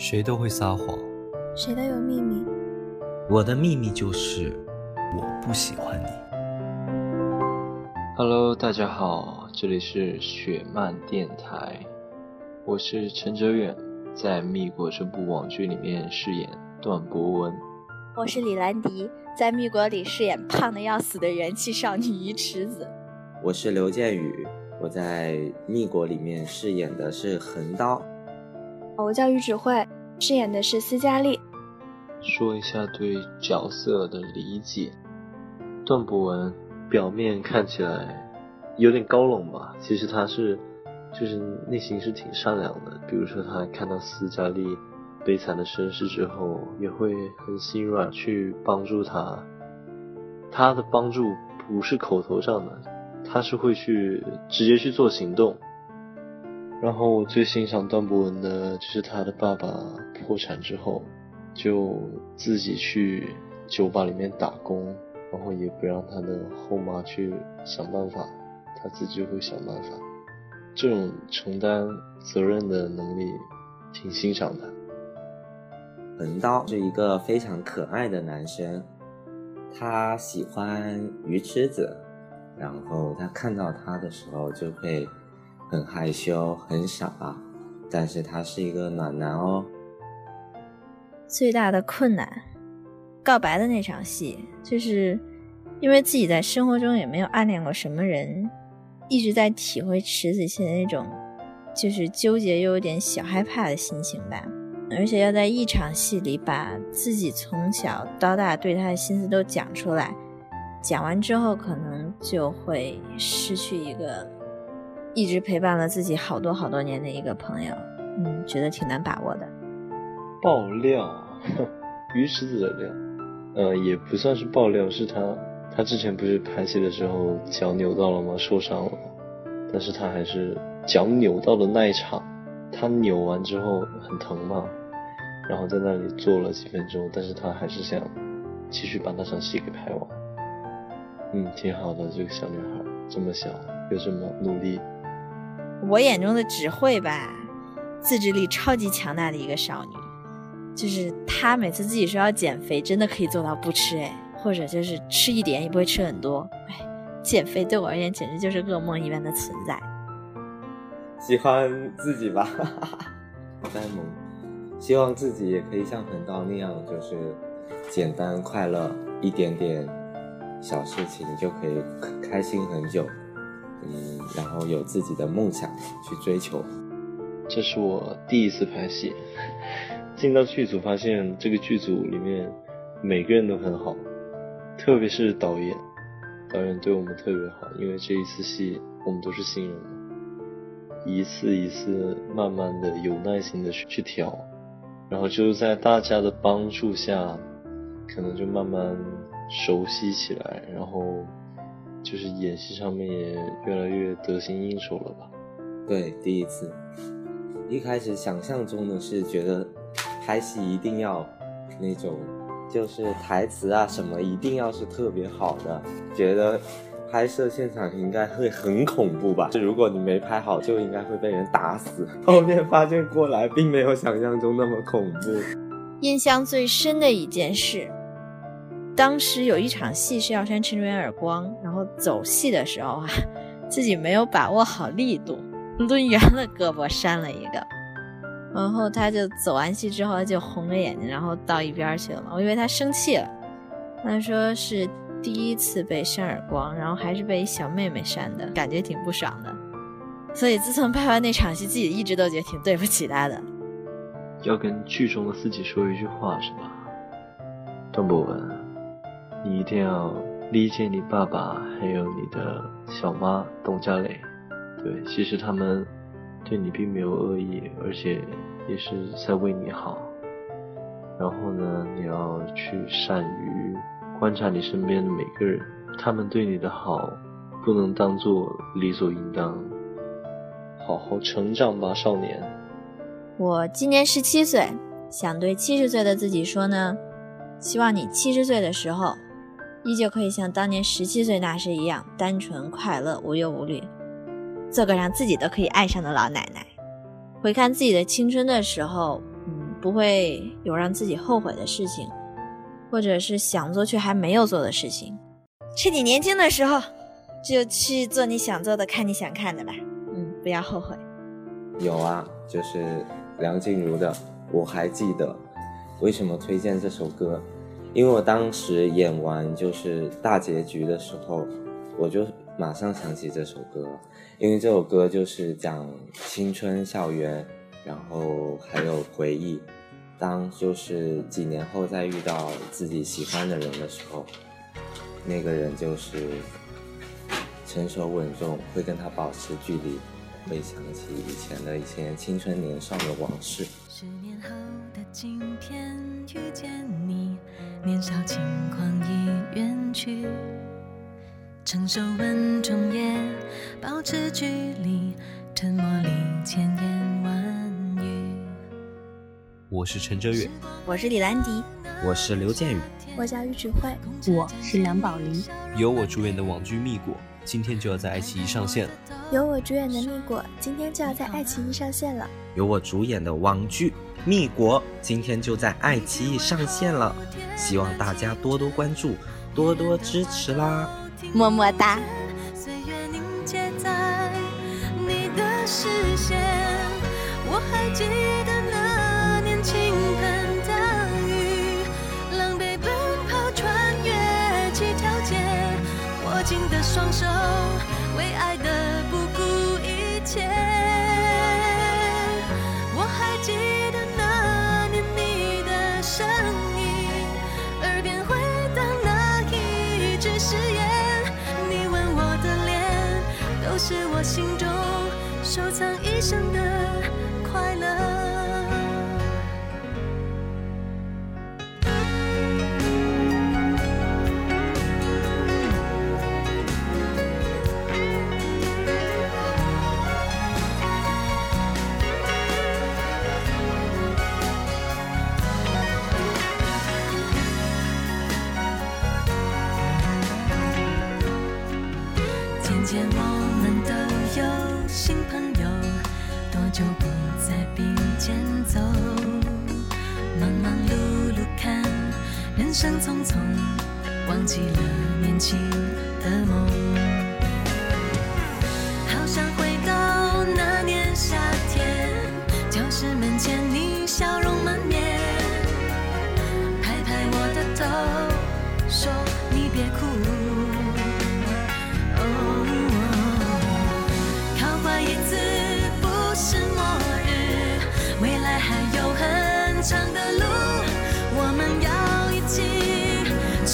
谁都会撒谎，谁都有秘密。我的秘密就是我不喜欢你。Hello，大家好，这里是雪漫电台，我是陈哲远，在《蜜国》这部网剧里面饰演段博文。我是李兰迪，在《蜜国》里饰演胖的要死的元气少女鱼池子。我是刘建宇，我在《蜜国》里面饰演的是横刀。我叫于芷慧，饰演的是斯嘉丽。说一下对角色的理解。段博文表面看起来有点高冷吧，其实他是就是内心是挺善良的。比如说他看到斯嘉丽悲惨的身世之后，也会很心软去帮助他。他的帮助不是口头上的，他是会去直接去做行动。然后我最欣赏段博文的就是他的爸爸破产之后，就自己去酒吧里面打工，然后也不让他的后妈去想办法，他自己会想办法。这种承担责任的能力，挺欣赏的。横刀是一个非常可爱的男生，他喜欢鱼池子，然后他看到他的时候就会。很害羞，很傻，但是他是一个暖男哦。最大的困难，告白的那场戏，就是因为自己在生活中也没有暗恋过什么人，一直在体会池子现在那种就是纠结又有点小害怕的心情吧。而且要在一场戏里把自己从小到大对他的心思都讲出来，讲完之后可能就会失去一个。一直陪伴了自己好多好多年的一个朋友，嗯，觉得挺难把握的。爆料，鱼池子的料，呃，也不算是爆料，是他，他之前不是拍戏的时候脚扭到了吗？受伤了，但是他还是脚扭到的那一场，他扭完之后很疼嘛，然后在那里坐了几分钟，但是他还是想继续把那场戏给拍完。嗯，挺好的，这个小女孩这么小，又这么努力。我眼中的只会吧，自制力超级强大的一个少女，就是她每次自己说要减肥，真的可以做到不吃哎，或者就是吃一点也不会吃很多哎，减肥对我而言简直就是噩梦一般的存在。喜欢自己吧，呆萌，希望自己也可以像横刀那样，就是简单快乐，一点点小事情就可以开心很久。嗯，然后有自己的梦想去追求。这是我第一次拍戏，进到剧组发现这个剧组里面每个人都很好，特别是导演，导演对我们特别好，因为这一次戏我们都是新人，一次一次慢慢的有耐心的去去调，然后就是在大家的帮助下，可能就慢慢熟悉起来，然后。就是演戏上面也越来越得心应手了吧？对，第一次，一开始想象中的是觉得拍戏一定要那种，就是台词啊什么一定要是特别好的，觉得拍摄现场应该会很恐怖吧？就如果你没拍好，就应该会被人打死。后面发现过来并没有想象中那么恐怖。印象最深的一件事。当时有一场戏是要扇陈卓元耳光，然后走戏的时候啊，自己没有把握好力度，抡圆了胳膊扇了一个，然后他就走完戏之后就红着眼睛，然后到一边去了嘛。我以为他生气了，他说是第一次被扇耳光，然后还是被小妹妹扇的，感觉挺不爽的。所以自从拍完那场戏，自己一直都觉得挺对不起他的。要跟剧中的自己说一句话是吧？段博文。你一定要理解你爸爸，还有你的小妈董佳蕾。对，其实他们对你并没有恶意，而且也是在为你好。然后呢，你要去善于观察你身边的每个人，他们对你的好不能当做理所应当。好好成长吧，少年。我今年十七岁，想对七十岁的自己说呢，希望你七十岁的时候。依旧可以像当年十七岁那时一样单纯快乐、无忧无虑，做个让自己都可以爱上的老奶奶。回看自己的青春的时候，嗯，不会有让自己后悔的事情，或者是想做却还没有做的事情。趁你年轻的时候，就去做你想做的，看你想看的吧。嗯，不要后悔。有啊，就是梁静茹的《我还记得》。为什么推荐这首歌？因为我当时演完就是大结局的时候，我就马上想起这首歌，因为这首歌就是讲青春校园，然后还有回忆。当就是几年后再遇到自己喜欢的人的时候，那个人就是成熟稳重，会跟他保持距离，会想起以前的一些青春年少的往事。十年后的今天遇见你，年少轻狂已远去，承受稳重也保持距离，沉默里千言万语。我是陈哲远，我是李兰迪，我是刘建宇，我叫于芷慧，我是梁宝林。由我主演的网剧《蜜果》今天就要在爱奇艺上线了。由我主演的《蜜果》今天就要在爱奇艺上线了。由我主演的网剧《蜜国》今天就在爱奇艺上线了，希望大家多多关注，多多支持啦！么么哒。岁月凝结在你的视线，我还记得那年倾盆大雨，狼狈奔跑穿越几条街，握紧的双手，是我心中收藏一生的快乐。就不再并肩走？忙忙碌碌看人生匆匆，忘记了年轻的梦。好想回到那年夏天，教室门前你笑容满面，拍拍我的头，说你别哭。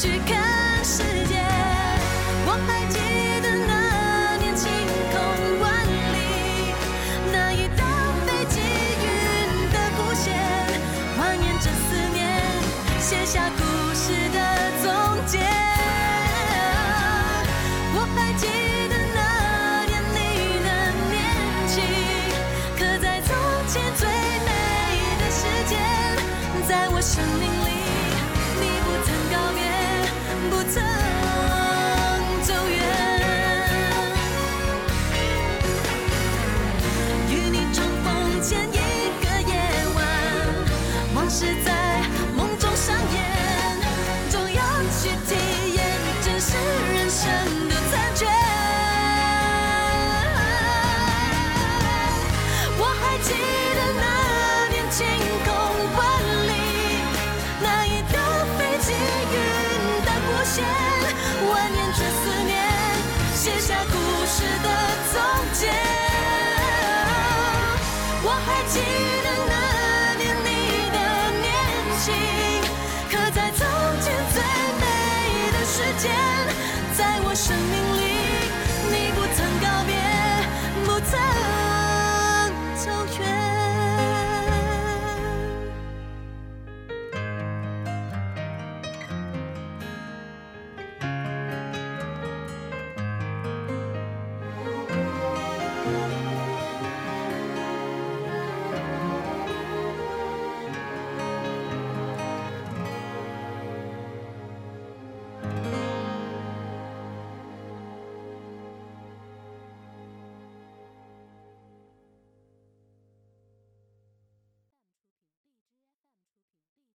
去看世界。我还记得那年晴空万里，那一道飞机云的弧线，蜿蜒着思念，写下故事的总结。我还记得那年你的年轻，刻在从前最美的时间，在我生命里，你不曾告别，不曾走远。与你重逢前一个夜晚，往事在念，